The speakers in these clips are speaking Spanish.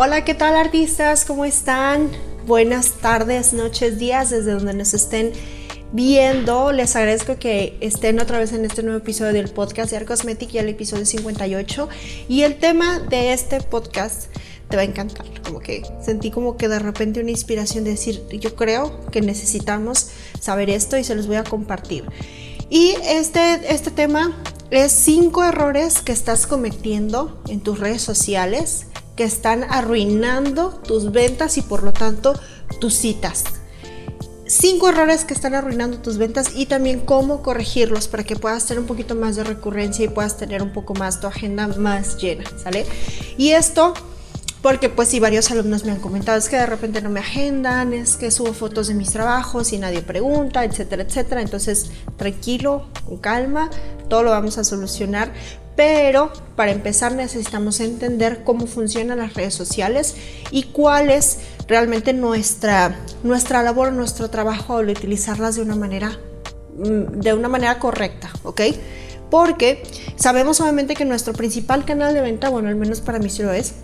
Hola, ¿qué tal artistas? ¿Cómo están? Buenas tardes, noches, días, desde donde nos estén viendo. Les agradezco que estén otra vez en este nuevo episodio del podcast de Arcosmetic y el episodio 58. Y el tema de este podcast te va a encantar. Como que sentí como que de repente una inspiración de decir, yo creo que necesitamos saber esto y se los voy a compartir. Y este, este tema es cinco errores que estás cometiendo en tus redes sociales que están arruinando tus ventas y por lo tanto tus citas. Cinco errores que están arruinando tus ventas y también cómo corregirlos para que puedas tener un poquito más de recurrencia y puedas tener un poco más tu agenda más llena, ¿sale? Y esto porque pues si varios alumnos me han comentado es que de repente no me agendan, es que subo fotos de mis trabajos y nadie pregunta, etcétera, etcétera. Entonces, tranquilo, con calma, todo lo vamos a solucionar, pero para empezar necesitamos entender cómo funcionan las redes sociales y cuál es realmente nuestra, nuestra labor, nuestro trabajo al utilizarlas de una manera, mm, de una manera correcta, ¿ok? Porque sabemos obviamente que nuestro principal canal de venta, bueno, al menos para mí sí lo es,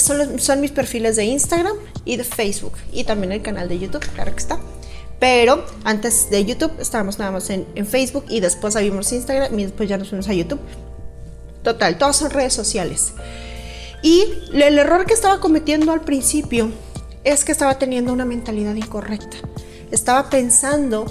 son, son mis perfiles de Instagram y de Facebook y también el canal de YouTube, claro que está. Pero antes de YouTube estábamos nada más en, Facebook y después abrimos Instagram y después ya nos fuimos a YouTube. Total, todas son redes sociales. Y el error que estaba cometiendo al principio es que estaba teniendo una mentalidad incorrecta. Estaba pensando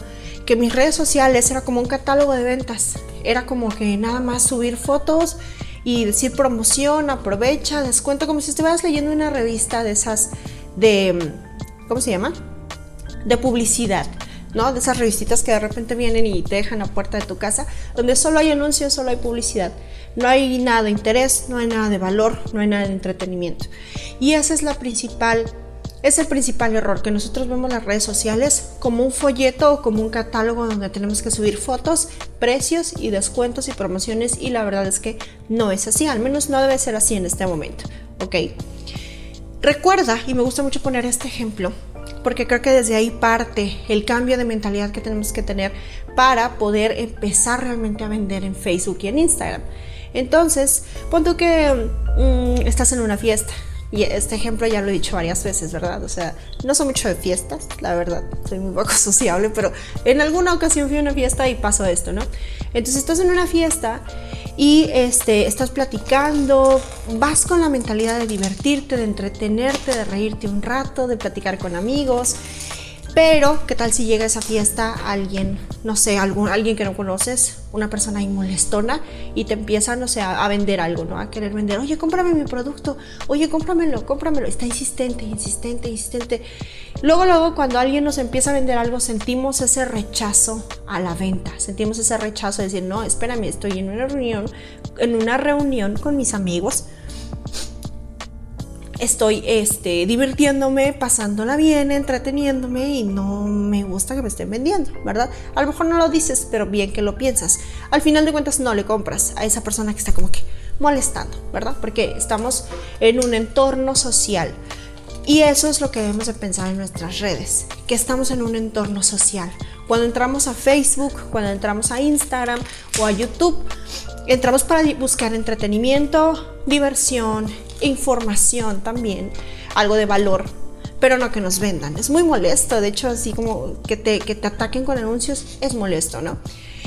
que mis redes sociales era como un catálogo de ventas. Era como que nada más subir fotos y decir promoción, aprovecha, descuento, como si estuvieras leyendo una revista de esas de, ¿cómo se llama? De publicidad. ¿no? De esas revistitas que de repente vienen y te dejan a puerta de tu casa, donde solo hay anuncios, solo hay publicidad. No hay nada de interés, no hay nada de valor, no hay nada de entretenimiento. Y esa es la principal, es el principal error, que nosotros vemos las redes sociales como un folleto o como un catálogo donde tenemos que subir fotos, precios y descuentos y promociones y la verdad es que no es así, al menos no debe ser así en este momento, ¿ok? Recuerda, y me gusta mucho poner este ejemplo, porque creo que desde ahí parte el cambio de mentalidad que tenemos que tener para poder empezar realmente a vender en Facebook y en Instagram. Entonces, pon que mm, estás en una fiesta. Y este ejemplo ya lo he dicho varias veces, ¿verdad? O sea, no soy mucho de fiestas, la verdad, soy muy poco sociable, pero en alguna ocasión fui a una fiesta y pasó esto, ¿no? Entonces estás en una fiesta y este, estás platicando, vas con la mentalidad de divertirte, de entretenerte, de reírte un rato, de platicar con amigos pero, ¿qué tal si llega a esa fiesta alguien, no sé, algún, alguien que no conoces, una persona molestona y te empieza, no sé, a, vender algo, ¿no? A querer vender, oye, cómprame mi producto, oye, cómpramelo, cómpramelo. Está insistente, insistente, insistente. Luego, luego, cuando alguien nos empieza a vender algo, sentimos ese rechazo a la venta. Sentimos ese rechazo de decir, no, espérame, estoy en una reunión, en una reunión con mis amigos estoy este, divirtiéndome, pasándola bien, entreteniéndome y no me gusta que me estén vendiendo, ¿verdad? A lo mejor no lo dices, pero bien que lo piensas. Al final de cuentas no le compras a esa persona que está como que molestando, ¿verdad? Porque estamos en un entorno social. Y eso es lo que debemos de pensar en nuestras redes, que estamos en un entorno social. Cuando entramos a Facebook, cuando entramos a Instagram o a YouTube, entramos para buscar entretenimiento, diversión, información también, algo de valor, pero no que nos vendan. Es muy molesto, de hecho, así como que te, que te ataquen con anuncios es molesto, ¿no?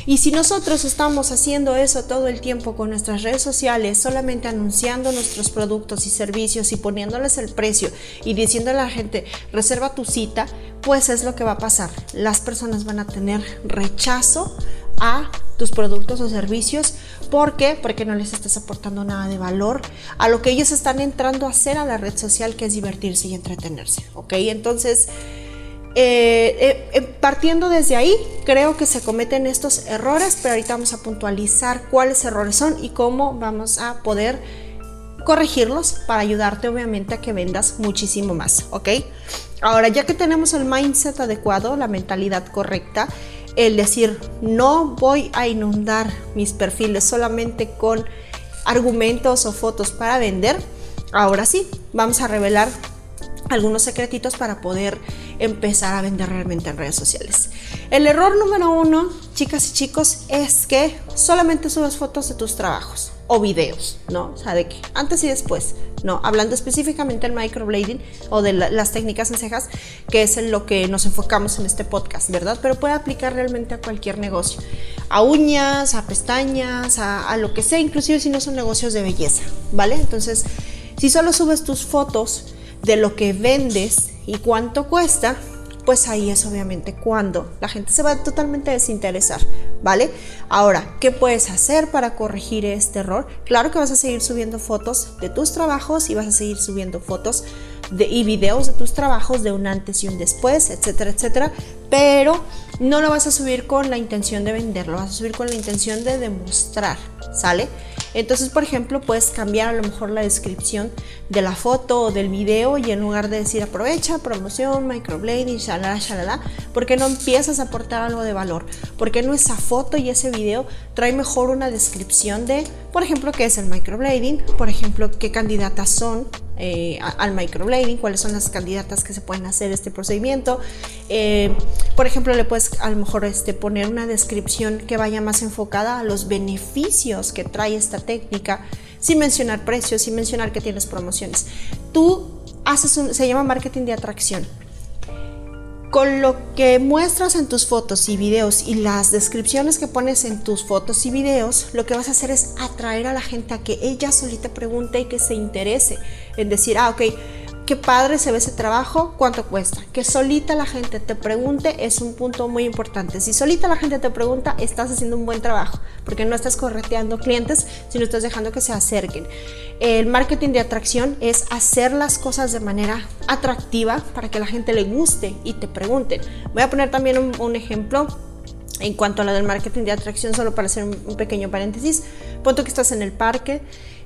Y si nosotros estamos haciendo eso todo el tiempo con nuestras redes sociales, solamente anunciando nuestros productos y servicios y poniéndoles el precio y diciendo a la gente, reserva tu cita, pues es lo que va a pasar. Las personas van a tener rechazo a tus productos o servicios. ¿Por qué? Porque no les estás aportando nada de valor a lo que ellos están entrando a hacer a la red social, que es divertirse y entretenerse. ¿Ok? Entonces, eh, eh, eh, partiendo desde ahí, creo que se cometen estos errores, pero ahorita vamos a puntualizar cuáles errores son y cómo vamos a poder corregirlos para ayudarte obviamente a que vendas muchísimo más, ¿ok? Ahora, ya que tenemos el mindset adecuado, la mentalidad correcta, el decir, no voy a inundar mis perfiles solamente con argumentos o fotos para vender, ahora sí, vamos a revelar algunos secretitos para poder empezar a vender realmente en redes sociales. El error número uno, chicas y chicos, es que solamente subes fotos de tus trabajos o videos, ¿no? O sea, de que antes y después, ¿no? Hablando específicamente del microblading o de las técnicas en cejas, que es en lo que nos enfocamos en este podcast, ¿verdad? Pero puede aplicar realmente a cualquier negocio, a uñas, a pestañas, a, a lo que sea, inclusive si no son negocios de belleza, ¿vale? Entonces, si solo subes tus fotos de lo que vendes y cuánto cuesta, pues ahí es obviamente cuando la gente se va totalmente desinteresar, ¿vale? Ahora, ¿qué puedes hacer para corregir este error? Claro que vas a seguir subiendo fotos de tus trabajos y vas a seguir subiendo fotos de, y videos de tus trabajos de un antes y un después, etcétera, etcétera, pero no lo vas a subir con la intención de venderlo, vas a subir con la intención de demostrar, ¿sale? Entonces, por ejemplo, puedes cambiar a lo mejor la descripción de la foto o del video y en lugar de decir aprovecha, promoción, microblading, shalala, shalala, ¿por qué no empiezas a aportar algo de valor? ¿Por qué no esa foto y ese video trae mejor una descripción de, por ejemplo, qué es el microblading, por ejemplo, qué candidatas son eh, al microblading, cuáles son las candidatas que se pueden hacer este procedimiento. Eh, por ejemplo, le puedes a lo mejor este, poner una descripción que vaya más enfocada a los beneficios que trae esta técnica, sin mencionar precios, sin mencionar que tienes promociones. Tú haces se llama marketing de atracción con lo que muestras en tus fotos y videos y las descripciones que pones en tus fotos y videos, lo que vas a hacer es atraer a la gente a que ella solita pregunte y que se interese en decir, ah, ok, qué padre se ve ese trabajo, cuánto cuesta. Que solita la gente te pregunte es un punto muy importante. Si solita la gente te pregunta, estás haciendo un buen trabajo, porque no estás correteando clientes, sino estás dejando que se acerquen. El marketing de atracción es hacer las cosas de manera atractiva para que la gente le guste y te pregunten. Voy a poner también un, ejemplo en cuanto a lo del marketing de atracción, solo para hacer un, pequeño paréntesis. Ponto que estás en el parque,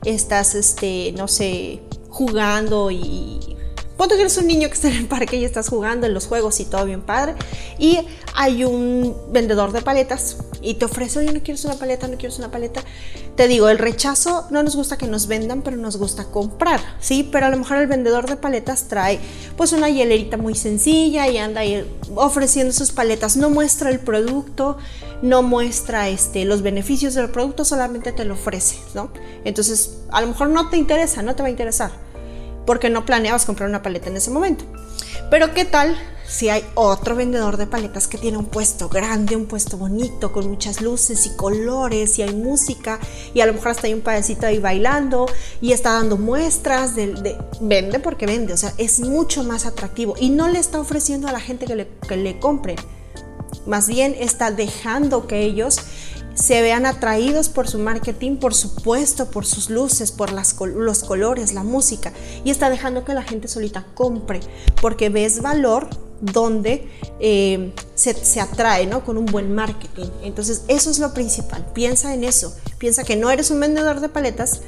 estás, este, no sé, jugando y Ponte que eres un niño que está en el parque y estás jugando en los juegos y todo bien padre. Y hay un vendedor de paletas y te ofrece, oye, no quieres una paleta, no quieres una paleta. Te digo, el rechazo no nos gusta que nos vendan, pero nos gusta comprar, ¿sí? Pero a lo mejor el vendedor de paletas trae pues una hielerita muy sencilla y anda ahí ofreciendo sus paletas. No muestra el producto, no muestra este, los beneficios del producto, solamente te lo ofrece, ¿no? Entonces, a lo mejor no te interesa, no te va a interesar porque no planeabas comprar una paleta en ese momento. Pero ¿qué tal si hay otro vendedor de paletas que tiene un puesto grande, un puesto bonito, con muchas luces y colores y hay música y a lo mejor hasta hay un padecito ahí bailando y está dando muestras de, vende porque vende, o sea, es mucho más atractivo y no le está ofreciendo a la gente que le, que le compre. Más bien está dejando que ellos se vean atraídos por su marketing, por supuesto, por sus luces, por los colores, la música, y está dejando que la gente solita compre, porque ves valor donde eh, se, se, atrae, ¿no? Con un buen marketing. Entonces, eso es lo principal. Piensa en eso. Piensa que no eres un vendedor de paletas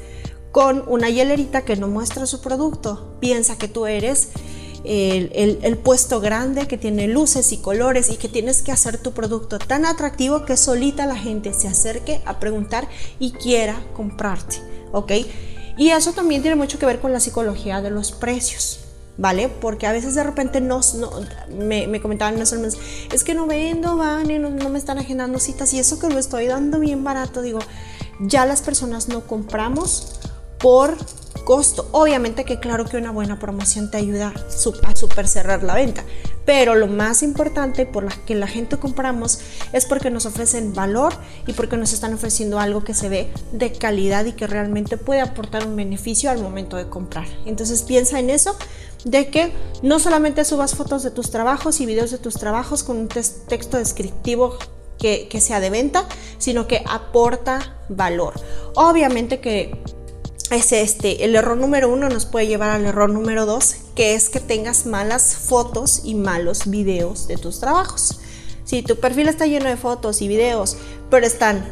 con una hielerita que no muestra su producto. Piensa que tú eres el, puesto grande que tiene luces y colores y que tienes que hacer tu producto tan atractivo que solita la gente se acerque a preguntar y quiera comprarte, ¿ok? Y eso también tiene mucho que ver con la psicología de los precios. ¿Vale? Porque a veces de repente nos, no, me, me, comentaban es que no vendo, van y no, no me están agendando citas y eso que lo estoy dando bien barato, digo, ya las personas no compramos por costo. Obviamente que claro que una buena promoción te ayuda a super cerrar la venta, pero lo más importante por la que la gente compramos es porque nos ofrecen valor y porque nos están ofreciendo algo que se ve de calidad y que realmente puede aportar un beneficio al momento de comprar. Entonces piensa en eso, de que no solamente subas fotos de tus trabajos y videos de tus trabajos con un texto descriptivo que, que sea de venta, sino que aporta valor. Obviamente que es este, el error número uno nos puede llevar al error número dos, que es que tengas malas fotos y malos videos de tus trabajos. Si tu perfil está lleno de fotos y videos, pero están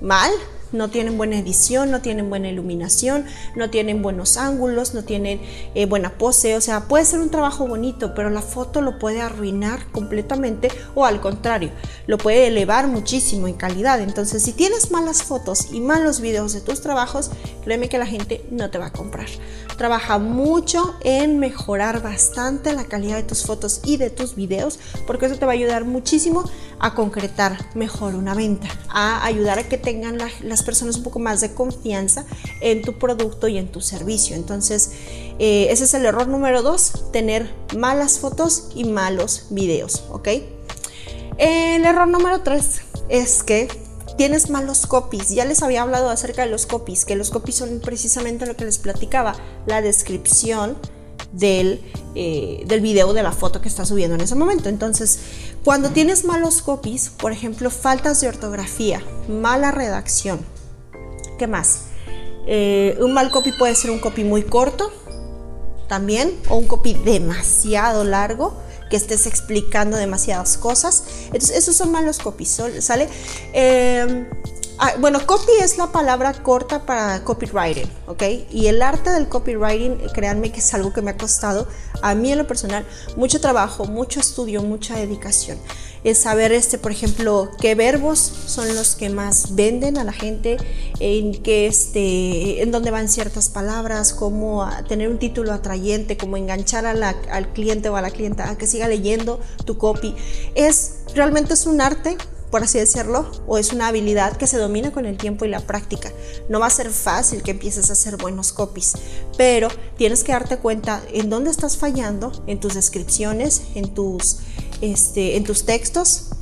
mal, no tienen buena edición, no tienen buena iluminación, no tienen buenos ángulos, no tienen eh, buena pose, o sea, puede ser un trabajo bonito, pero la foto lo puede arruinar completamente o al contrario, lo puede elevar muchísimo en calidad. Entonces, si tienes malas fotos y malos videos de tus trabajos, créeme que la gente no te va a comprar. Trabaja mucho en mejorar bastante la calidad de tus fotos y de tus videos, porque eso te va a ayudar muchísimo a concretar mejor una venta, a ayudar a que tengan las personas un poco más de confianza en tu producto y en tu servicio. Entonces, eh, ese es el error número dos, tener malas fotos y malos videos, ¿ok? El error número tres es que tienes malos copies. Ya les había hablado acerca de los copies, que los copies son precisamente lo que les platicaba, la descripción del, eh, del video, de la foto que estás subiendo en ese momento. Entonces, cuando tienes malos copies, por ejemplo, faltas de ortografía, mala redacción, ¿Qué más? Eh, un mal copy puede ser un copy muy corto también o un copy demasiado largo que estés explicando demasiadas cosas. Entonces, esos son malos copies, ¿sale? Eh, ah, bueno, copy es la palabra corta para copywriting, ¿ok? Y el arte del copywriting, créanme que es algo que me ha costado a mí en lo personal mucho trabajo, mucho estudio, mucha dedicación es saber, este, por ejemplo, qué verbos son los que más venden a la gente, en qué, este, en dónde van ciertas palabras, cómo tener un título atrayente, cómo enganchar al cliente o a la clienta a que siga leyendo tu copy. Es realmente es un arte por así decirlo, o es una habilidad que se domina con el tiempo y la práctica. No va a ser fácil que empieces a hacer buenos copies, pero tienes que darte cuenta en dónde estás fallando, en tus descripciones, en tus este, en tus textos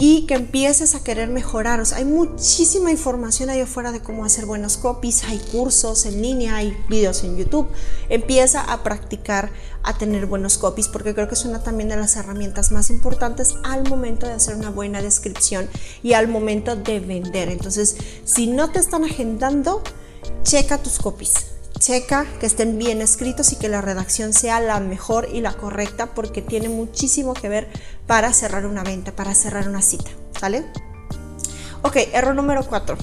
y que empieces a querer mejorar. hay muchísima información ahí afuera de cómo hacer buenos copies, hay cursos en línea, hay videos en YouTube. Empieza a practicar a tener buenos copies porque creo que es una también de las herramientas más importantes al momento de hacer una buena descripción y al momento de vender. Entonces, si no te están agendando, checa tus copies checa que estén bien escritos y que la redacción sea la mejor y la correcta porque tiene muchísimo que ver para cerrar una venta, para cerrar una cita, ¿sale? Ok, error número 4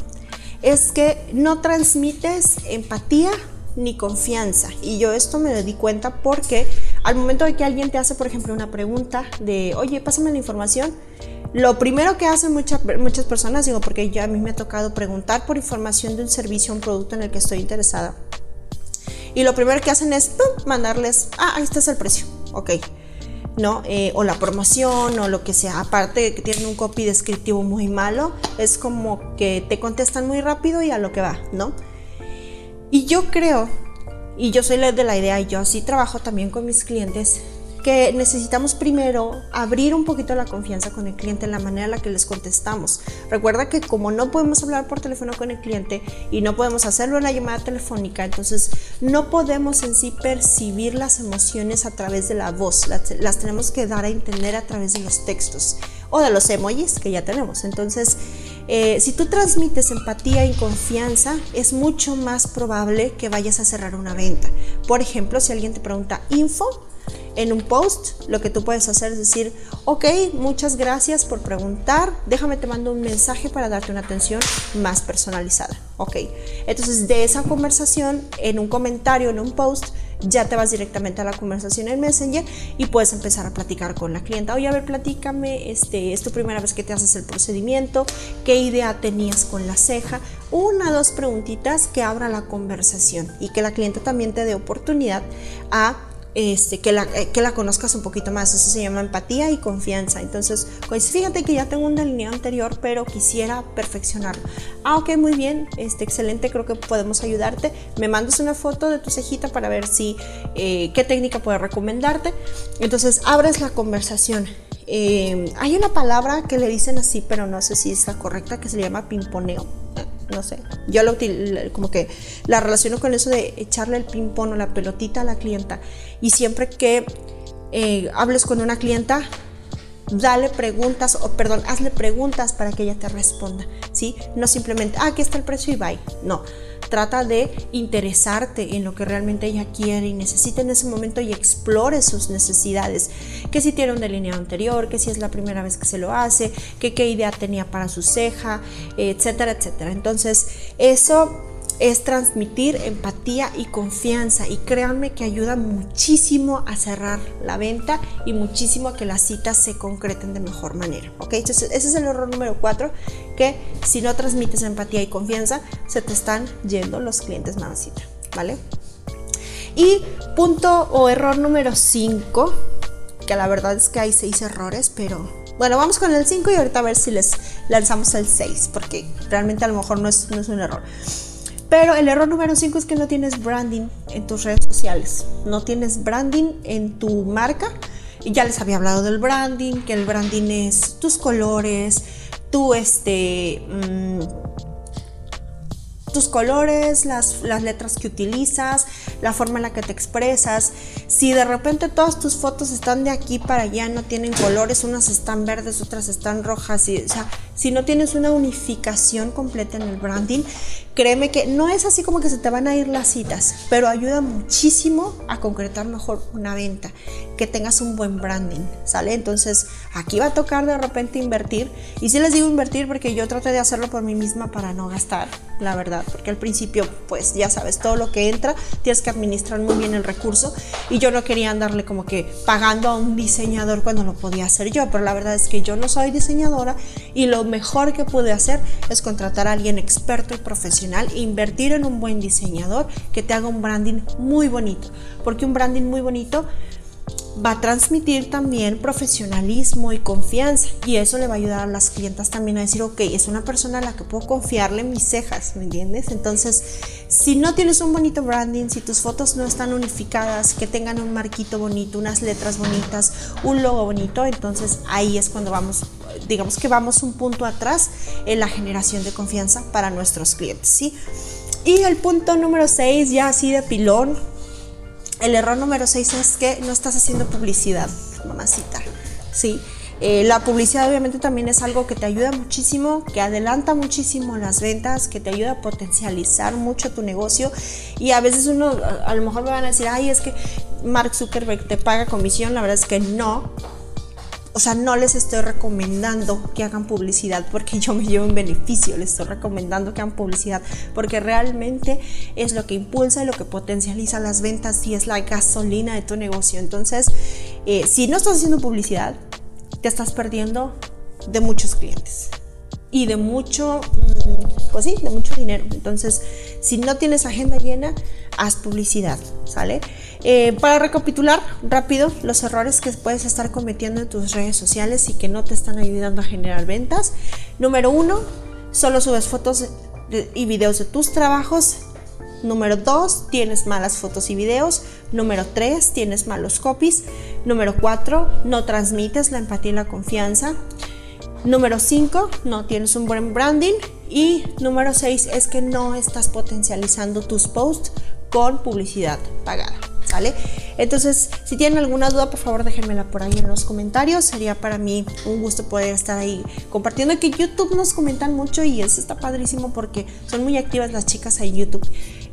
es que no transmites empatía ni confianza. Y yo esto me di cuenta porque al momento de que alguien te hace, por ejemplo, una pregunta de, oye, pásame la información, lo primero que hacen muchas muchas personas, digo, porque ya a mí me ha tocado preguntar por información de un servicio un producto en el que estoy interesada y lo primero que hacen es mandarles, ah, ahí está el precio, ok. ¿no? Eh, o la promoción o lo que sea. Aparte de que tienen un copy descriptivo muy malo, es como que te contestan muy rápido y a lo que va, ¿no? Y yo creo, y yo soy de la idea, y yo así trabajo también con mis clientes, que necesitamos primero abrir un poquito la confianza con el cliente en la manera en la que les contestamos. Recuerda que como no podemos hablar por teléfono con el cliente y no podemos hacerlo en la llamada telefónica, entonces no podemos en sí percibir las emociones a través de la voz, las, tenemos que dar a entender a través de los textos o de los emojis que ya tenemos. Entonces, eh, si tú transmites empatía y confianza, es mucho más probable que vayas a cerrar una venta. Por ejemplo, si alguien te pregunta info, en un post, lo que tú puedes hacer es decir, ok, muchas gracias por preguntar, déjame te mando un mensaje para darte una atención más personalizada. Ok, entonces de esa conversación, en un comentario, en un post, ya te vas directamente a la conversación en Messenger y puedes empezar a platicar con la clienta. Oye, a ver, platícame, este, es tu primera vez que te haces el procedimiento, qué idea tenías con la ceja, una, dos preguntitas que abra la conversación y que la clienta también te dé oportunidad a este, que, la, eh, que la conozcas un poquito más. Eso se llama empatía y confianza. Entonces, pues fíjate que ya tengo un delineado anterior, pero quisiera perfeccionarlo. Ah, ok, muy bien, este, excelente, creo que podemos ayudarte. Me mandas una foto de tu cejita para ver si, eh, qué técnica puedo recomendarte. Entonces, abres la conversación. Eh, hay una palabra que le dicen así, pero no sé si es la correcta, que se le llama pimponeo no sé, yo lo, como que la relaciono con eso de echarle el ping-pong o la pelotita a la clienta. Y siempre que eh, hables con una clienta, dale preguntas, o perdón, hazle preguntas para que ella te responda, ¿sí? No simplemente, ah, aquí está el precio y bye. No, Trata de interesarte en lo que realmente ella quiere y necesita en ese momento y explore sus necesidades. Que si tiene un delineado anterior, que si es la primera vez que se lo hace, qué idea tenía para su ceja, etcétera, etcétera. Entonces, eso es transmitir empatía y confianza y créanme que ayuda muchísimo a cerrar la venta y muchísimo a que las citas se concreten de mejor manera. ¿ok? Entonces ese es el error número cuatro, que si no transmites empatía y confianza, se te están yendo los clientes mamacita, ¿vale? Y punto o error número cinco, que la verdad es que hay seis errores, pero bueno, vamos con el 5 y ahorita a ver si les lanzamos el 6, porque realmente a lo mejor no es, no es un error. Pero el error número 5 es que no tienes branding en tus redes sociales. No tienes branding en tu marca. Y ya les había hablado del branding, que el branding es tus colores, tu este... Mm, tus colores, las, las, letras que utilizas, la forma en la que te expresas. Si de repente todas tus fotos están de aquí para allá, no tienen colores, unas están verdes, otras están rojas, o sea, si no tienes una unificación completa en el branding, créeme que no es así como que se te van a ir las citas, pero ayuda muchísimo a concretar mejor una venta, que tengas un buen branding, ¿sale? Entonces aquí va a tocar de repente invertir, y si les digo invertir porque yo traté de hacerlo por mí misma para no gastar, la verdad, porque al principio pues ya sabes, todo lo que entra tienes que administrar muy bien el recurso. Y yo no quería andarle como que pagando a un diseñador cuando lo podía hacer yo, pero la verdad es que yo no soy diseñadora y lo mejor que pude hacer es contratar a alguien experto y profesional e invertir en un buen diseñador que te haga un branding muy bonito, porque un branding muy bonito va a transmitir también profesionalismo y confianza y eso le va a ayudar a las clientas también a decir, ok, es una persona a la que puedo confiarle mis cejas, ¿me entiendes? Entonces, si no tienes un bonito branding, si tus fotos no están unificadas, que tengan un marquito bonito, unas letras bonitas, un logo bonito, entonces ahí es cuando vamos, digamos que vamos un punto atrás en la generación de confianza para nuestros clientes, ¿sí? Y el punto número 6, ya así de pilón, el error número 6 es que no estás haciendo publicidad, mamacita. ¿sí? Eh, la publicidad obviamente también es algo que te ayuda muchísimo, que adelanta muchísimo las ventas, que te ayuda a potencializar mucho tu negocio y a veces uno, a lo mejor me van a decir, ay, es que Mark Zuckerberg te paga comisión, la verdad es que no, o sea, no les estoy recomendando que hagan publicidad porque yo me llevo un beneficio, les estoy recomendando que hagan publicidad porque realmente es lo que impulsa y lo que potencializa las ventas y es la gasolina de tu negocio. Entonces, eh, si no estás haciendo publicidad, te estás perdiendo de muchos clientes y de mucho, mm, pues sí, de mucho dinero. Entonces, si no tienes agenda llena, haz publicidad, ¿sale? Eh, para recapitular rápido los errores que puedes estar cometiendo en tus redes sociales y que no te están ayudando a generar ventas. Número uno, solo subes fotos y videos de tus trabajos. Número dos, tienes malas fotos y videos. Número tres, tienes malos copies. Número cuatro, no transmites la empatía y la confianza. Número 5, no tienes un buen branding. Y número 6 es que no estás potencializando tus posts con publicidad pagada. Entonces, si tienen alguna duda, por favor déjenmela por ahí en los comentarios. Sería para mí un gusto poder estar ahí compartiendo que YouTube nos comentan mucho y eso está padrísimo porque son muy activas las chicas en YouTube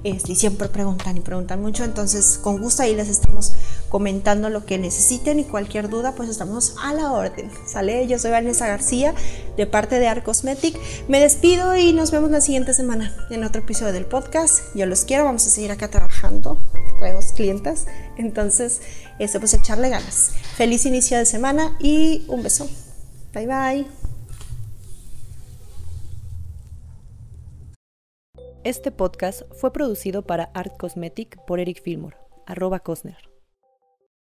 este, y siempre preguntan y preguntan mucho. Entonces, con gusto ahí les estamos comentando lo que necesiten y cualquier duda, pues estamos a la orden. ¿Sale? Yo soy Vanessa García de parte de Art Cosmetic. Me despido y nos vemos la siguiente semana en otro episodio del podcast. Yo los quiero, vamos a seguir acá trabajando. Traemos clientes. Entonces, eso pues echarle ganas. Feliz inicio de semana y un beso. Bye bye. Este podcast fue producido para Art Cosmetic por Eric Fillmore, arroba Cosner.